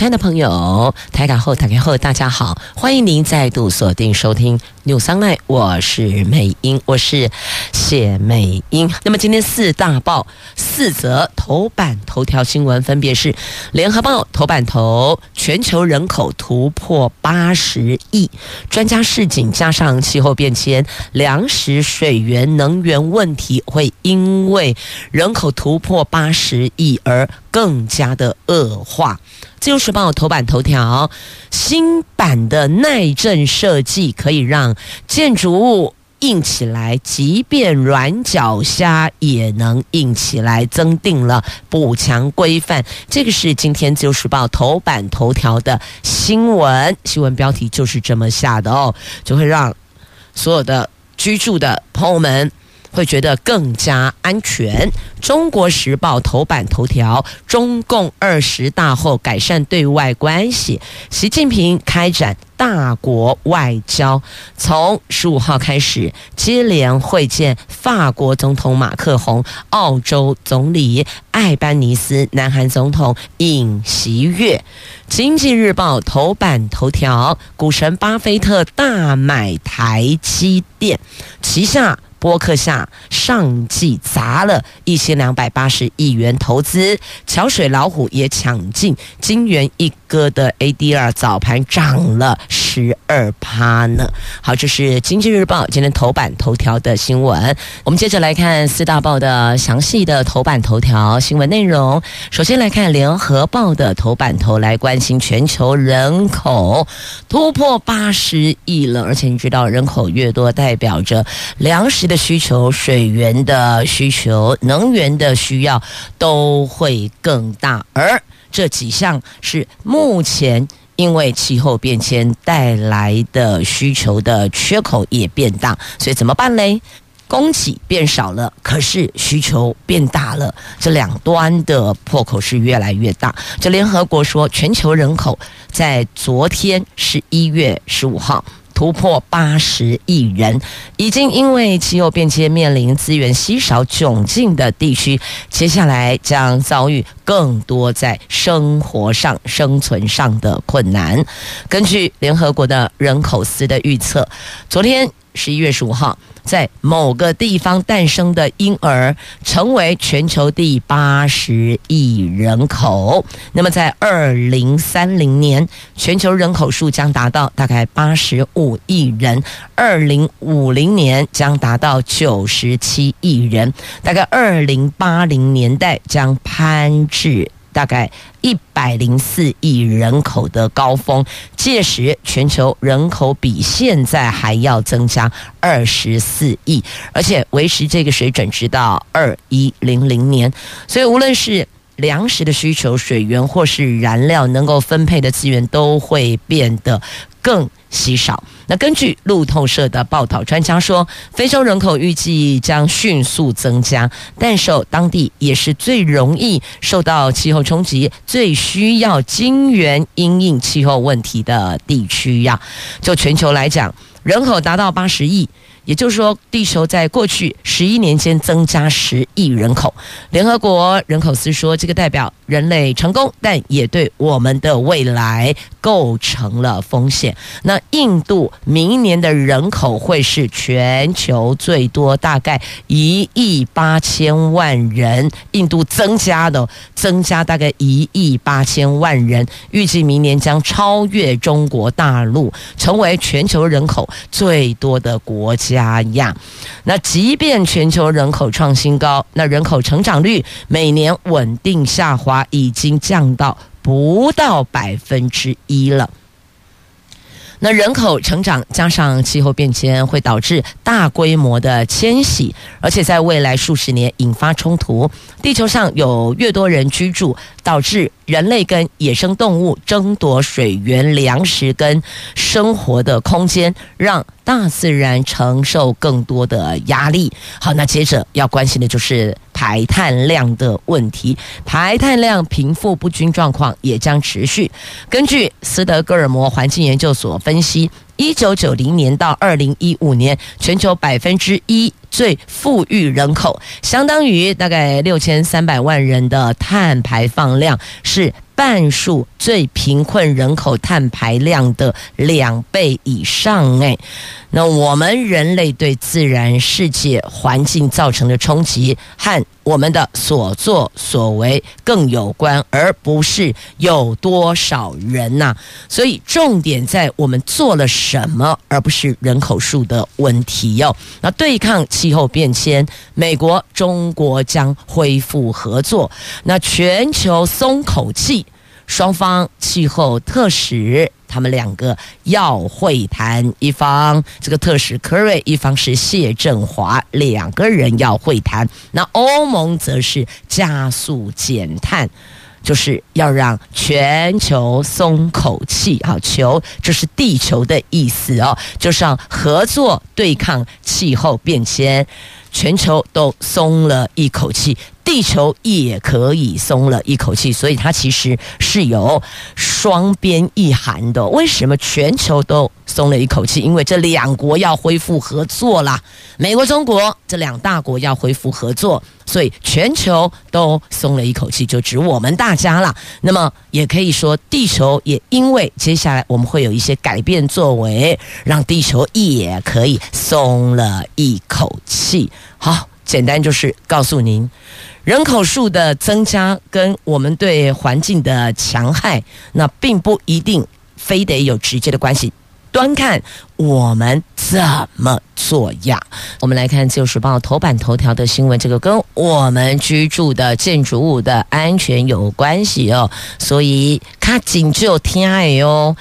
亲爱的朋友，台港后、台港后，大家好，欢迎您再度锁定收听《News Online》，我是美英，我是谢美英。那么今天四大报四则头版头条新闻，分别是《联合报》头版头：全球人口突破八十亿，专家示警，加上气候变迁、粮食、水源、能源问题，会因为人口突破八十亿而更加的恶化。自由时报头版头条：新版的耐震设计可以让建筑物硬起来，即便软脚虾也能硬起来，增定了补强规范。这个是今天自由时报头版头条的新闻，新闻标题就是这么下的哦，就会让所有的居住的朋友们。会觉得更加安全。中国时报头版头条：中共二十大后改善对外关系，习近平开展大国外交，从十五号开始接连会见法国总统马克宏、澳洲总理艾班尼斯、南韩总统尹锡悦。经济日报头版头条：股神巴菲特大买台积电旗下。波克夏上季砸了一千两百八十亿元投资，桥水老虎也抢进金圆一哥的 ADR，早盘涨了十二趴呢。好，这是经济日报今天头版头条的新闻。我们接着来看四大报的详细的头版头条新闻内容。首先来看联合报的头版头，来关心全球人口突破八十亿了，而且你知道，人口越多，代表着粮食。的需求、水源的需求、能源的需要都会更大，而这几项是目前因为气候变迁带来的需求的缺口也变大，所以怎么办呢？供给变少了，可是需求变大了，这两端的破口是越来越大。这联合国说，全球人口在昨天十一月十五号。突破八十亿人，已经因为气候变迁面临资源稀少窘境的地区，接下来将遭遇更多在生活上、生存上的困难。根据联合国的人口司的预测，昨天十一月十五号。在某个地方诞生的婴儿，成为全球第八十亿人口。那么，在二零三零年，全球人口数将达到大概八十五亿人；二零五零年将达到九十七亿人；大概二零八零年代将攀至。大概一百零四亿人口的高峰，届时全球人口比现在还要增加二十四亿，而且维持这个水准直到二一零零年。所以，无论是粮食的需求、水源或是燃料，能够分配的资源都会变得更稀少。那根据路透社的报道，专家说，非洲人口预计将迅速增加，但受当地也是最容易受到气候冲击、最需要晶圆因应气候问题的地区呀。就全球来讲，人口达到八十亿。也就是说，地球在过去十一年间增加十亿人口。联合国人口司说，这个代表人类成功，但也对我们的未来构成了风险。那印度明年的人口会是全球最多，大概一亿八千万人。印度增加的增加大概一亿八千万人，预计明年将超越中国大陆，成为全球人口最多的国家。加压，那即便全球人口创新高，那人口成长率每年稳定下滑，已经降到不到百分之一了。那人口成长加上气候变迁，会导致大规模的迁徙，而且在未来数十年引发冲突。地球上有越多人居住，导致人类跟野生动物争夺水源、粮食跟生活的空间，让大自然承受更多的压力。好，那接着要关心的就是。排碳量的问题，排碳量贫富不均状况也将持续。根据斯德哥尔摩环境研究所分析，一九九零年到二零一五年，全球百分之一最富裕人口，相当于大概六千三百万人的碳排放量是。半数最贫困人口碳排量的两倍以上，哎，那我们人类对自然世界环境造成的冲击和我们的所作所为更有关，而不是有多少人呐。所以重点在我们做了什么，而不是人口数的问题哟。那对抗气候变迁，美国、中国将恢复合作，那全球松口气。双方气候特使，他们两个要会谈，一方这个特使科瑞，一方是谢振华，两个人要会谈。那欧盟则是加速减碳，就是要让全球松口气。好，球就是地球的意思哦，就是要合作对抗气候变迁。全球都松了一口气，地球也可以松了一口气，所以它其实是有双边意涵的。为什么全球都松了一口气？因为这两国要恢复合作啦，美国、中国这两大国要恢复合作，所以全球都松了一口气，就指我们大家了。那么也可以说，地球也因为接下来我们会有一些改变作为，让地球也可以松了一口气。好，简单就是告诉您，人口数的增加跟我们对环境的强害，那并不一定非得有直接的关系。端看我们怎么做呀？我们来看《自由时报》头版头条的新闻，这个跟我们居住的建筑物的安全有关系哦，所以卡紧就听爱哟。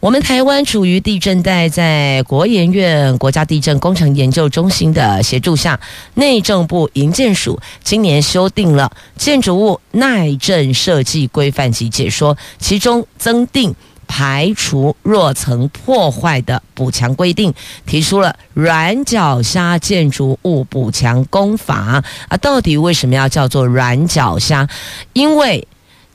我们台湾处于地震带，在国研院国家地震工程研究中心的协助下，内政部营建署今年修订了建筑物耐震设计规范及解说，其中增订。排除弱层破坏的补强规定，提出了软脚虾建筑物补强工法啊！到底为什么要叫做软脚虾？因为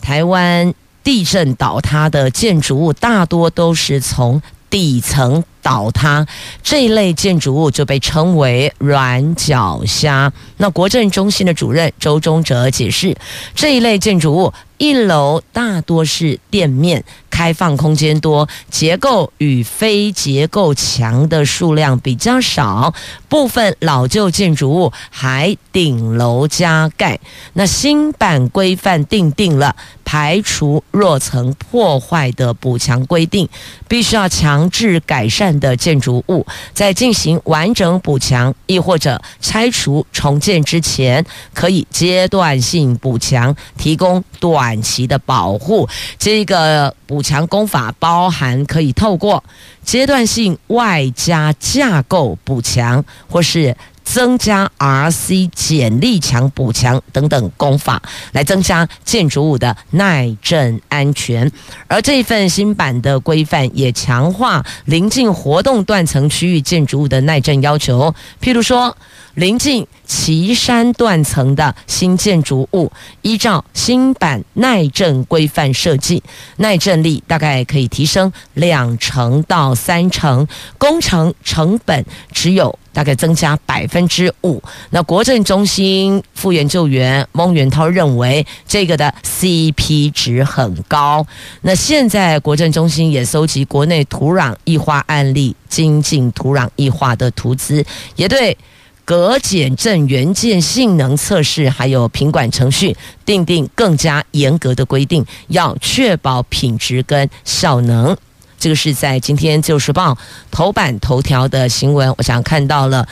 台湾地震倒塌的建筑物大多都是从底层倒塌，这一类建筑物就被称为软脚虾。那国政中心的主任周忠哲解释，这一类建筑物一楼大多是店面。开放空间多，结构与非结构墙的数量比较少，部分老旧建筑物还顶楼加盖。那新版规范定定了排除弱层破坏的补强规定，必须要强制改善的建筑物，在进行完整补强亦或者拆除重建之前，可以阶段性补强，提供短期的保护。这个补强工法包含可以透过阶段性外加架构补强，或是增加 RC 剪力墙补墙等等工法，来增加建筑物的耐震安全。而这份新版的规范也强化临近活动断层区域建筑物的耐震要求，譬如说。临近旗山断层的新建筑物，依照新版耐震规范设计，耐震力大概可以提升两成到三成，工程成本只有大概增加百分之五。那国政中心副研究员孟元涛认为，这个的 CP 值很高。那现在国政中心也搜集国内土壤异化案例，精进土壤异化的图资，也对。隔减震元件性能测试，还有品管程序，订定更加严格的规定，要确保品质跟效能。这个是在今天《自由时报》头版头条的新闻，我想看到了。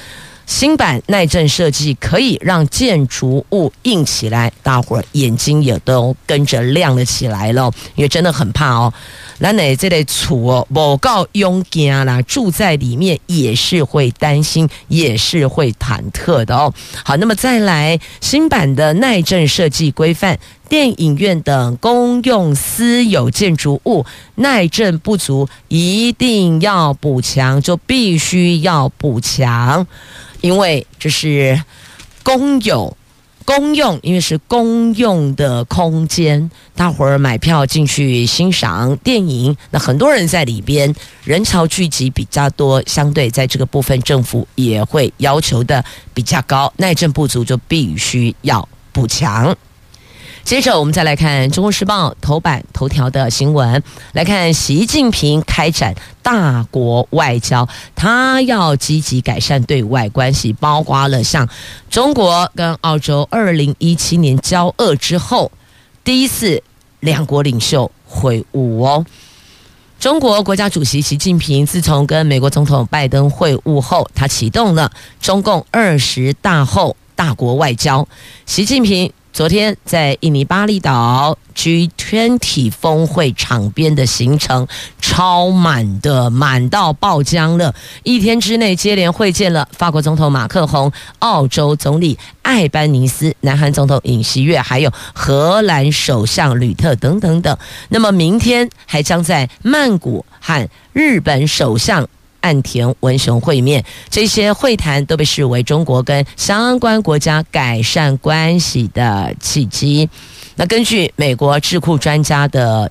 新版耐震设计可以让建筑物硬起来，大伙儿眼睛也都跟着亮了起来了，因为真的很怕哦。那哪这类厝哦，不够勇敢啦，住在里面也是会担心，也是会忐忑的哦。好，那么再来新版的耐震设计规范，电影院等公用私有建筑物耐震不足，一定要补强，就必须要补强。因为这是公有公用，因为是公用的空间，大伙儿买票进去欣赏电影，那很多人在里边，人潮聚集比较多，相对在这个部分，政府也会要求的比较高，耐震不足就必须要补强。接着，我们再来看《中国时报》头版头条的新闻。来看习近平开展大国外交，他要积极改善对外关系，包括了像中国跟澳洲二零一七年交恶之后，第一次两国领袖会晤哦。中国国家主席习近平自从跟美国总统拜登会晤后，他启动了中共二十大后大国外交。习近平。昨天在印尼巴厘岛 G20 峰会场边的行程超满的，满到爆浆了。一天之内接连会见了法国总统马克宏、澳洲总理艾班尼斯、南韩总统尹锡悦，还有荷兰首相吕特等等等。那么明天还将在曼谷和日本首相。岸田文雄会面，这些会谈都被视为中国跟相关国家改善关系的契机。那根据美国智库专家的。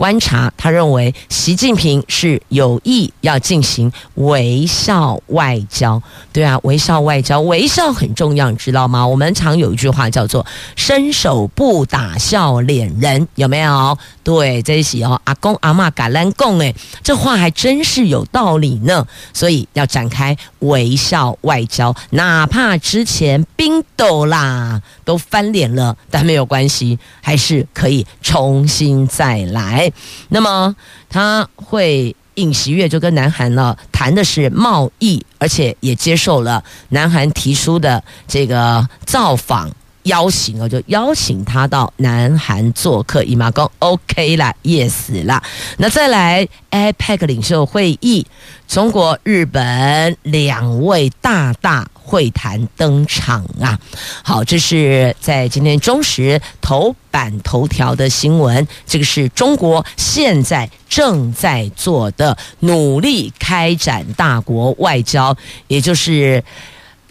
观察，他认为习近平是有意要进行微笑外交。对啊，微笑外交，微笑很重要，你知道吗？我们常有一句话叫做“伸手不打笑脸人”，有没有？对，这些哦，阿公阿嬷橄榄贡，哎，这话还真是有道理呢。所以要展开微笑外交，哪怕之前冰斗啦都翻脸了，但没有关系，还是可以重新再来。那么他会尹锡悦就跟南韩呢谈的是贸易，而且也接受了南韩提出的这个造访邀请，我就邀请他到南韩做客。姨妈公 OK 啦，yes 啦。那再来 APEC 领袖会议，中国、日本两位大大。会谈登场啊！好，这是在今天中时头版头条的新闻。这个是中国现在正在做的努力开展大国外交，也就是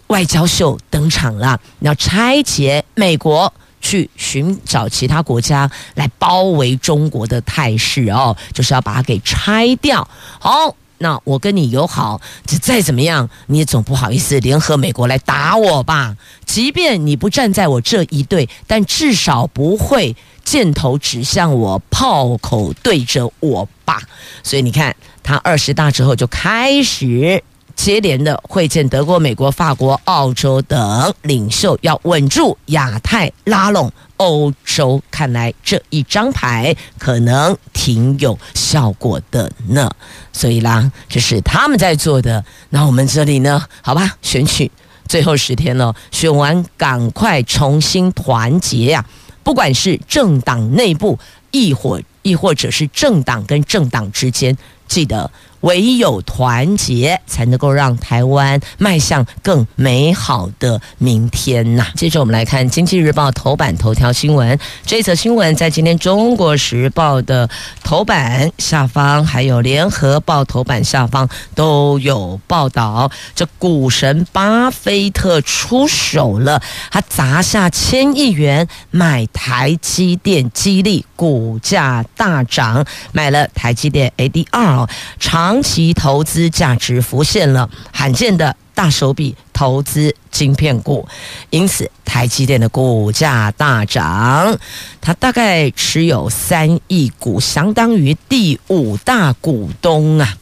外交秀登场了。要拆解美国去寻找其他国家来包围中国的态势哦，就是要把它给拆掉。好。那我跟你友好，这再怎么样，你也总不好意思联合美国来打我吧？即便你不站在我这一队，但至少不会箭头指向我，炮口对着我吧？所以你看，他二十大之后就开始。接连的会见德国、美国、法国、澳洲等领袖，要稳住亚太，拉拢欧洲。看来这一张牌可能挺有效果的呢。所以啦，这是他们在做的。那我们这里呢？好吧，选举最后十天了，选完赶快重新团结呀！不管是政党内部，亦或亦或者是政党跟政党之间，记得。唯有团结，才能够让台湾迈向更美好的明天呐！接着我们来看《经济日报》头版头条新闻。这则新闻在今天《中国时报》的头版下方，还有《联合报》头版下方都有报道。这股神巴菲特出手了，他砸下千亿元买台积电，激励股价大涨，买了台积电 ADR 长。长期投资价值浮现了罕见的大手笔投资晶片股，因此台积电的股价大涨。它大概持有三亿股，相当于第五大股东啊。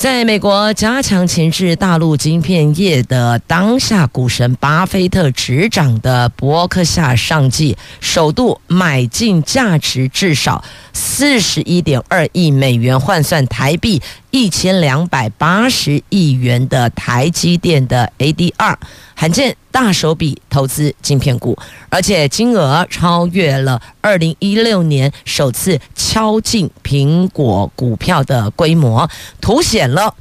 在美国加强前置大陆晶片业的当下，股神巴菲特执掌的伯克夏上季首度买进价值至少四十一点二亿美元，换算台币一千两百八十亿元的台积电的 ADR。罕见大手笔投资晶片股，而且金额超越了二零一六年首次敲进苹果股票的规模，凸显了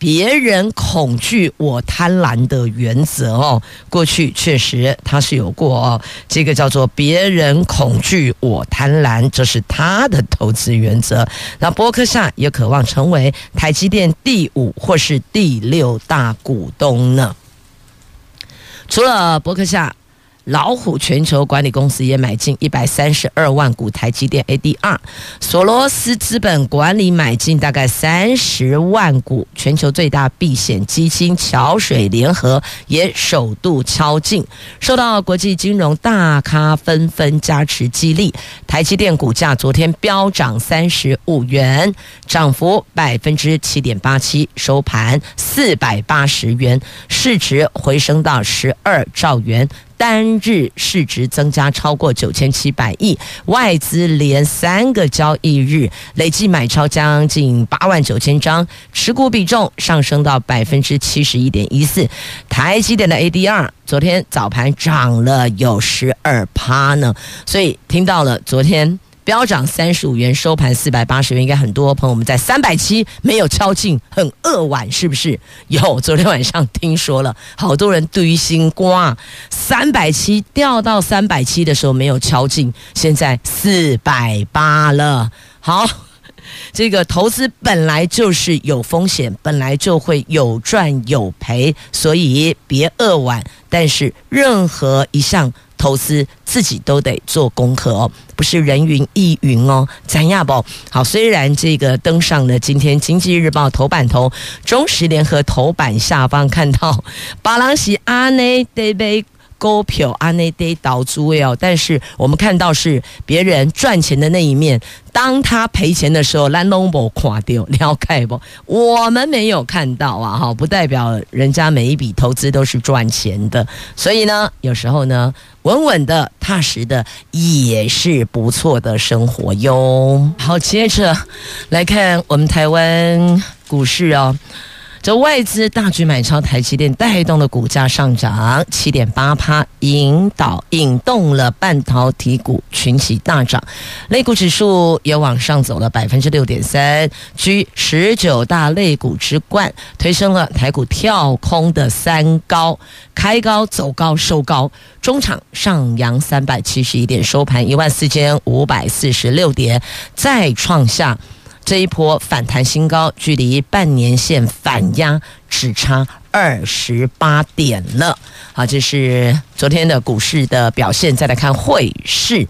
别人恐惧我贪婪的原则哦。过去确实他是有过哦，这个叫做别人恐惧我贪婪，这是他的投资原则。那伯克夏也渴望成为台积电第五或是第六大股东呢？除了伯克夏。老虎全球管理公司也买进一百三十二万股台积电 ADR，索罗斯资本管理买进大概三十万股，全球最大避险基金桥水联合也首度敲进，受到国际金融大咖纷纷加持激励，台积电股价昨天飙涨三十五元，涨幅百分之七点八七，收盘四百八十元，市值回升到十二兆元。单日市值增加超过九千七百亿，外资连三个交易日累计买超将近八万九千张，持股比重上升到百分之七十一点一四。台积电的 ADR 昨天早盘涨了有十二趴呢，所以听到了昨天。飙涨三十五元，收盘四百八十元，应该很多朋友们在三百七没有敲进，很扼腕，是不是？有，昨天晚上听说了，好多人堆心瓜，三百七掉到三百七的时候没有敲进，现在四百八了。好，这个投资本来就是有风险，本来就会有赚有赔，所以别扼腕。但是任何一项。投资自己都得做功课哦，不是人云亦云哦。咱亚宝好，虽然这个登上了今天《经济日报》头版头，中时联合头版下方看到，巴朗西阿内得被。股票啊，那得倒租哦，但是我们看到是别人赚钱的那一面，当他赔钱的时候，咱拢无看到，了解不？我们没有看到啊，哈，不代表人家每一笔投资都是赚钱的，所以呢，有时候呢，稳稳的、踏实的也是不错的生活哟。好，接着来看我们台湾股市哦。这外资大举买超台积电，带动了股价上涨七点八趴，引导引动了半导体股群起大涨，类股指数也往上走了百分之六点三，居十九大类股之冠，推升了台股跳空的三高，开高走高收高，中场上扬三百七十一点，收盘一万四千五百四十六点，再创下。这一波反弹新高，距离半年线反压只差二十八点了。好，这是昨天的股市的表现。再来看汇市，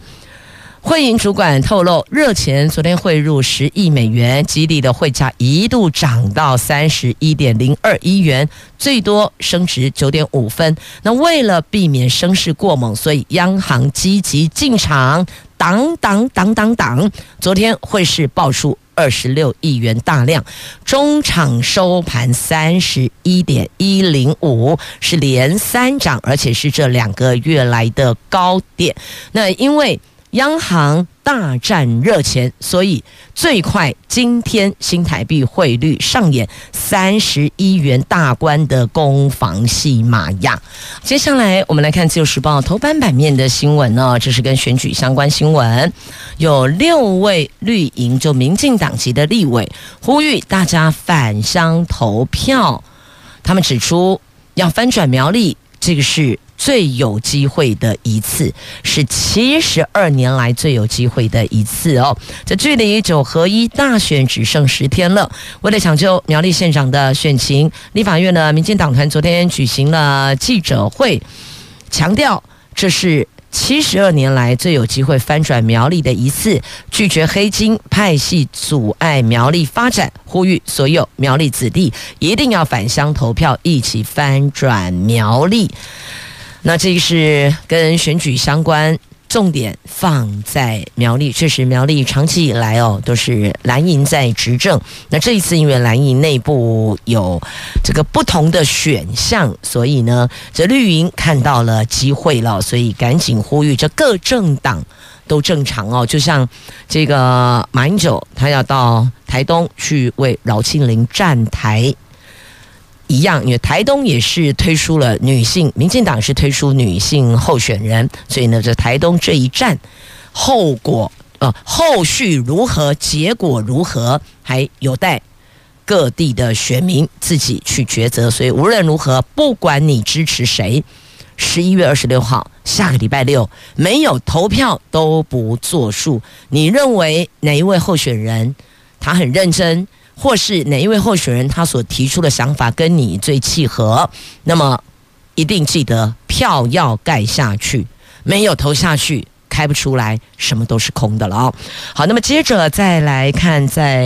汇银主管透露，热钱昨天汇入十亿美元，激励的汇价一度涨到三十一点零二一元，最多升值九点五分。那为了避免升势过猛，所以央行积极进场，挡挡挡挡挡。昨天汇市爆出。二十六亿元大量，中场收盘三十一点一零五，是连三涨，而且是这两个月来的高点。那因为央行。大战热钱，所以最快今天新台币汇率上演三十一元大关的攻防戏码呀！接下来我们来看《自由时报》头版版面的新闻呢，这是跟选举相关新闻，有六位绿营就民进党籍的立委呼吁大家返乡投票，他们指出要翻转苗栗，这个是。最有机会的一次，是七十二年来最有机会的一次哦。这距离九合一大选只剩十天了。为了抢救苗栗县长的选情，立法院的民进党团昨天举行了记者会，强调这是七十二年来最有机会翻转苗栗的一次，拒绝黑金派系阻碍苗栗发展，呼吁所有苗栗子弟一定要返乡投票，一起翻转苗栗。那这个是跟选举相关，重点放在苗栗。确实，苗栗长期以来哦都是蓝营在执政。那这一次因为蓝营内部有这个不同的选项，所以呢，这绿营看到了机会了，所以赶紧呼吁这各政党都正常哦。就像这个马英九，他要到台东去为饶庆铃站台。一样，因为台东也是推出了女性，民进党是推出女性候选人，所以呢，这台东这一战，后果呃后续如何，结果如何，还有待各地的选民自己去抉择。所以无论如何，不管你支持谁，十一月二十六号下个礼拜六没有投票都不作数。你认为哪一位候选人他很认真？或是哪一位候选人他所提出的想法跟你最契合，那么一定记得票要盖下去，没有投下去，开不出来，什么都是空的了哦。好，那么接着再来看，在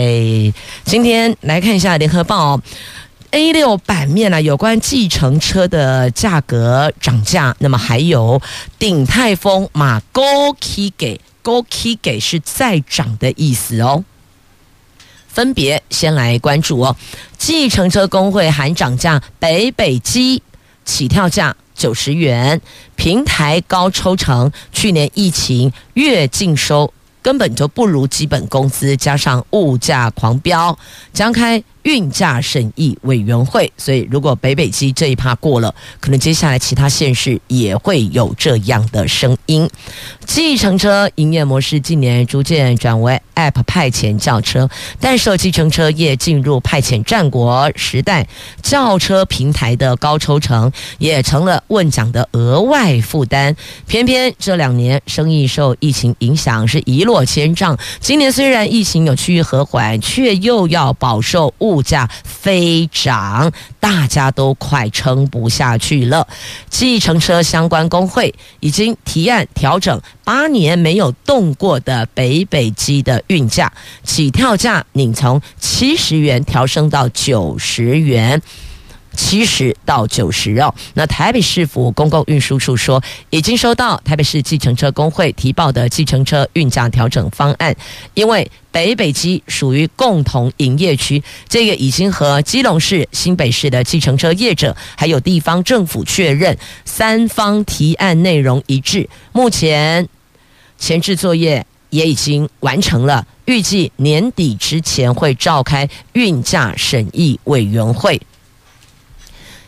今天来看一下《联合报哦》A 六版面呢，有关计程车的价格涨价，那么还有鼎泰丰马高 K 给高 K 给是再涨的意思哦。分别先来关注哦，计程车工会喊涨价，北北机起跳价九十元，平台高抽成，去年疫情月净收根本就不如基本工资，加上物价狂飙，将开。运价审议委员会，所以如果北北基这一趴过了，可能接下来其他县市也会有这样的声音。计程车营业模式近年逐渐转为 App 派遣轿车，但受计程车业进入派遣战国时代，轿车平台的高抽成也成了问奖的额外负担。偏偏这两年生意受疫情影响是一落千丈，今年虽然疫情有趋于和缓，却又要饱受物。价飞涨，大家都快撑不下去了。计程车相关工会已经提案调整八年没有动过的北北基的运价，起跳价拟从七十元调升到九十元。七十到九十哦，那台北市府公共运输处说，已经收到台北市计程车工会提报的计程车运价调整方案，因为北北基属于共同营业区，这个已经和基隆市、新北市的计程车业者还有地方政府确认，三方提案内容一致，目前前置作业也已经完成了，预计年底之前会召开运价审议委员会。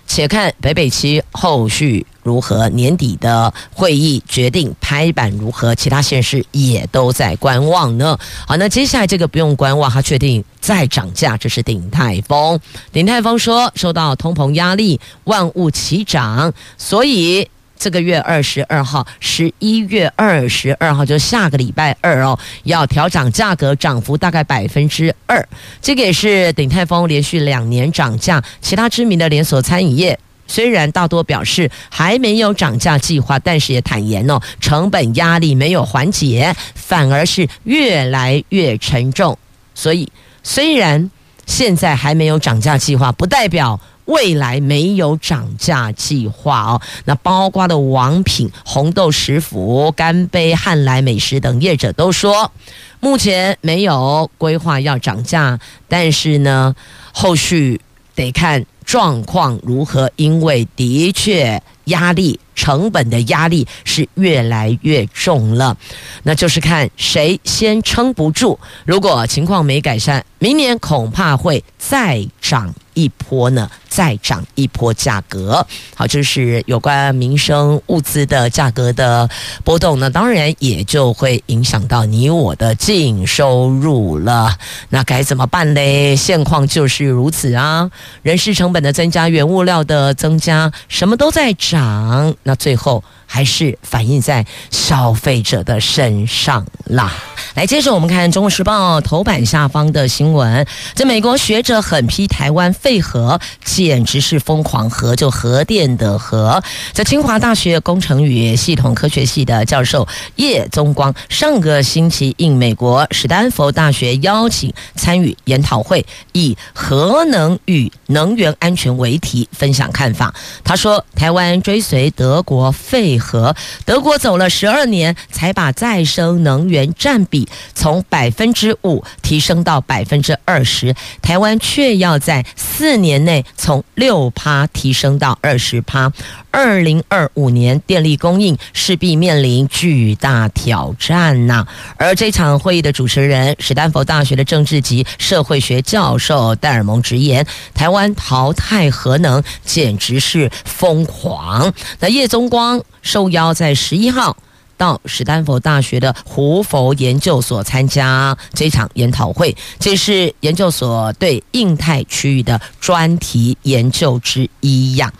且看北北基后续如何，年底的会议决定拍板如何，其他县市也都在观望呢。好，那接下来这个不用观望，他确定再涨价，这是鼎泰丰。鼎泰丰说，受到通膨压力，万物齐涨，所以。这个月二十二号，十一月二十二号就下个礼拜二哦，要调涨价格，涨幅大概百分之二。这个也是鼎泰丰连续两年涨价，其他知名的连锁餐饮业虽然大多表示还没有涨价计划，但是也坦言哦，成本压力没有缓解，反而是越来越沉重。所以虽然现在还没有涨价计划，不代表。未来没有涨价计划哦，那包括的王品、红豆食府、干杯、汉来美食等业者都说，目前没有规划要涨价，但是呢，后续得看状况如何，因为的确压力。成本的压力是越来越重了，那就是看谁先撑不住。如果情况没改善，明年恐怕会再涨一波呢，再涨一波价格。好，这是有关民生物资的价格的波动呢，当然也就会影响到你我的净收入了。那该怎么办嘞？现况就是如此啊，人事成本的增加，原物料的增加，什么都在涨。那最后还是反映在消费者的身上啦。来，接着我们看《中国时报》头版下方的新闻。这美国学者狠批台湾废核，简直是疯狂核，就核电的核。在清华大学工程与系统科学系的教授叶宗光，上个星期应美国史丹佛大学邀请参与研讨会，以“核能与能源安全”为题分享看法。他说：“台湾追随德国废和，德国走了十二年才把再生能源占比。”从百分之五提升到百分之二十，台湾却要在四年内从六趴提升到二十趴。二零二五年电力供应势必面临巨大挑战呐、而这场会议的主持人，史丹佛大学的政治及社会学教授戴尔蒙直言，台湾淘汰核能简直是疯狂。那叶宗光受邀在十一号。到史丹佛大学的胡佛研究所参加这场研讨会，这是研究所对印太区域的专题研究之一呀。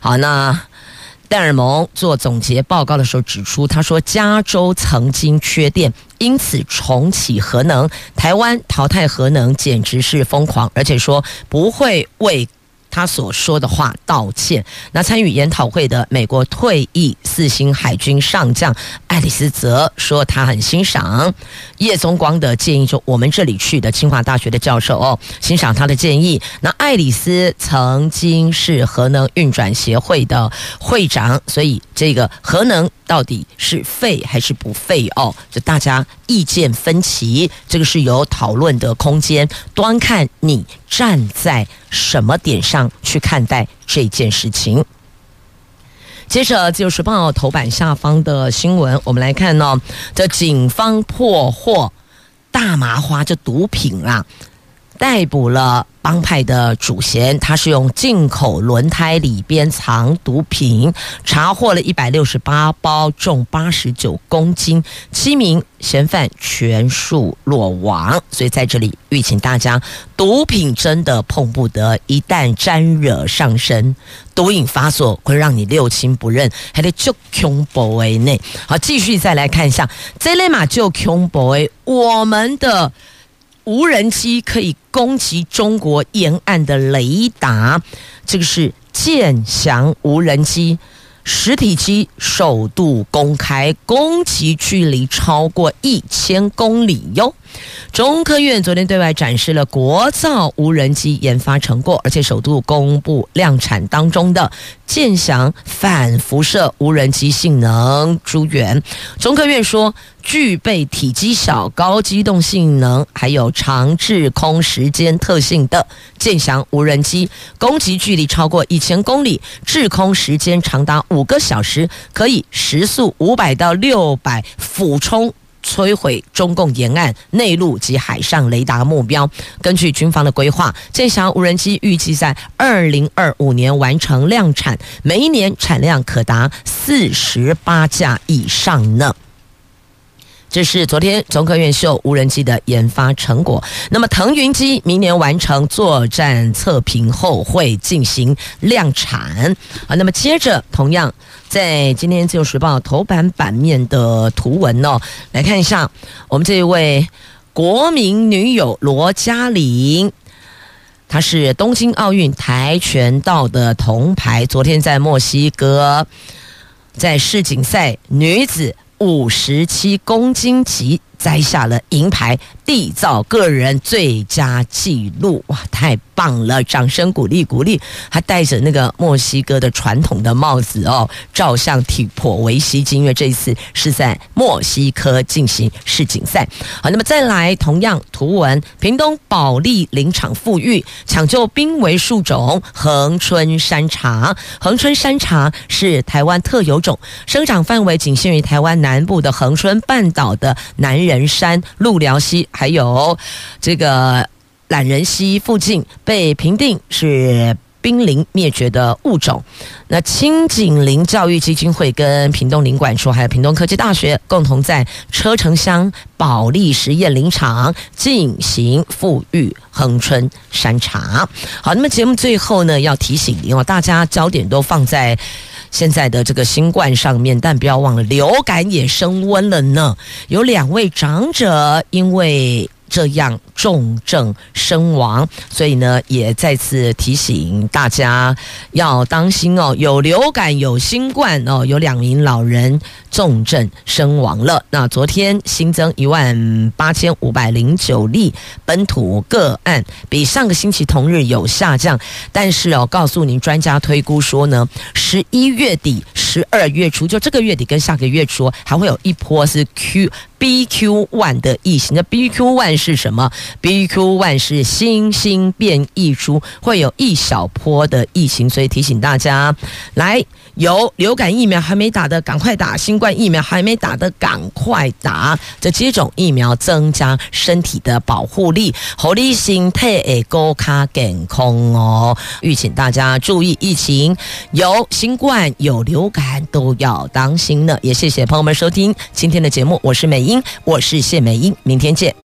好，那戴尔蒙做总结报告的时候指出，他说加州曾经缺电，因此重启核能。台湾淘汰核能简直是疯狂，而且说不会为。他所说的话道歉。那参与研讨会的美国退役四星海军上将爱丽丝则说，他很欣赏叶宗光的建议，说我们这里去的清华大学的教授哦，欣赏他的建议。那爱丽丝曾经是核能运转协会的会长，所以这个核能到底是废还是不废哦？就大家意见分歧，这个是有讨论的空间，端看你站在什么点上去看待这件事情。接着，《就是报》头版下方的新闻，我们来看呢、这警方破获大麻花，这毒品啊，逮捕了。帮派的主嫌，他是用进口轮胎里边藏毒品，查获了一百六十八包，重八十九公斤，七名嫌犯全数落网。所以在这里吁请大家，毒品真的碰不得，一旦沾惹上身，毒瘾发作会让你六亲不认，还得就恐怖为内。好，继续再来看一下，这类嘛就恐怖为我们的。无人机可以攻击中国沿岸的雷达，这个是建翔无人机。实体机首度公开，攻击距离超过一千公里哟。中科院昨天对外展示了国造无人机研发成果，而且首度公布量产当中的剑翔反辐射无人机性能诸元。中科院说，具备体积小、高机动性能，还有长滞空时间特性的剑翔无人机，攻击距离超过一千公里，滞空时间长达五个小时，可以时速五百到六百俯冲摧毁中共沿岸内陆及海上雷达目标。根据军方的规划，这架无人机预计在二零二五年完成量产，每一年产量可达四十八架以上呢。这是昨天中科院秀无人机的研发成果。那么腾云机明年完成作战测评后会进行量产啊。那么接着，同样在今天自由时报头版版面的图文哦，来看一下我们这一位国民女友罗嘉玲，她是东京奥运跆拳道的铜牌，昨天在墨西哥在世锦赛女子。五十七公斤级。摘下了银牌，缔造个人最佳纪录。哇，太棒了！掌声鼓励鼓励。还戴着那个墨西哥的传统的帽子哦，照相挺颇为吸睛。因为这一次是在墨西哥进行世锦赛。好，那么再来，同样图文，屏东保利林场复育，抢救濒危树种恒春山茶。恒春山茶是台湾特有种，生长范围仅限于台湾南部的恒春半岛的南人山、鹿寮溪，还有这个。懒人溪附近被评定是濒临灭绝的物种。那清景林教育基金会跟屏东林管处还有屏东科技大学共同在车城乡保利实验林场进行复育恒春山茶。好，那么节目最后呢，要提醒您哦，大家焦点都放在现在的这个新冠上面，但不要忘了流感也升温了呢。有两位长者因为这样重症身亡，所以呢，也再次提醒大家要当心哦。有流感，有新冠哦，有两名老人重症身亡了。那昨天新增一万八千五百零九例本土个案，比上个星期同日有下降，但是哦，告诉您，专家推估说呢，十一月底、十二月初，就这个月底跟下个月初，还会有一波是 Q。BQ one 的疫情，那 BQ one 是什么？BQ one 是新兴变异株，会有一小波的疫情，所以提醒大家，来有流感疫苗还没打的赶快打，新冠疫苗还没打的赶快打，这接种疫苗增加身体的保护力，合理心态诶，高卡健康哦，预请大家注意疫情，有新冠有流感都要当心呢。也谢谢朋友们收听今天的节目，我是美英。我是谢美英，明天见。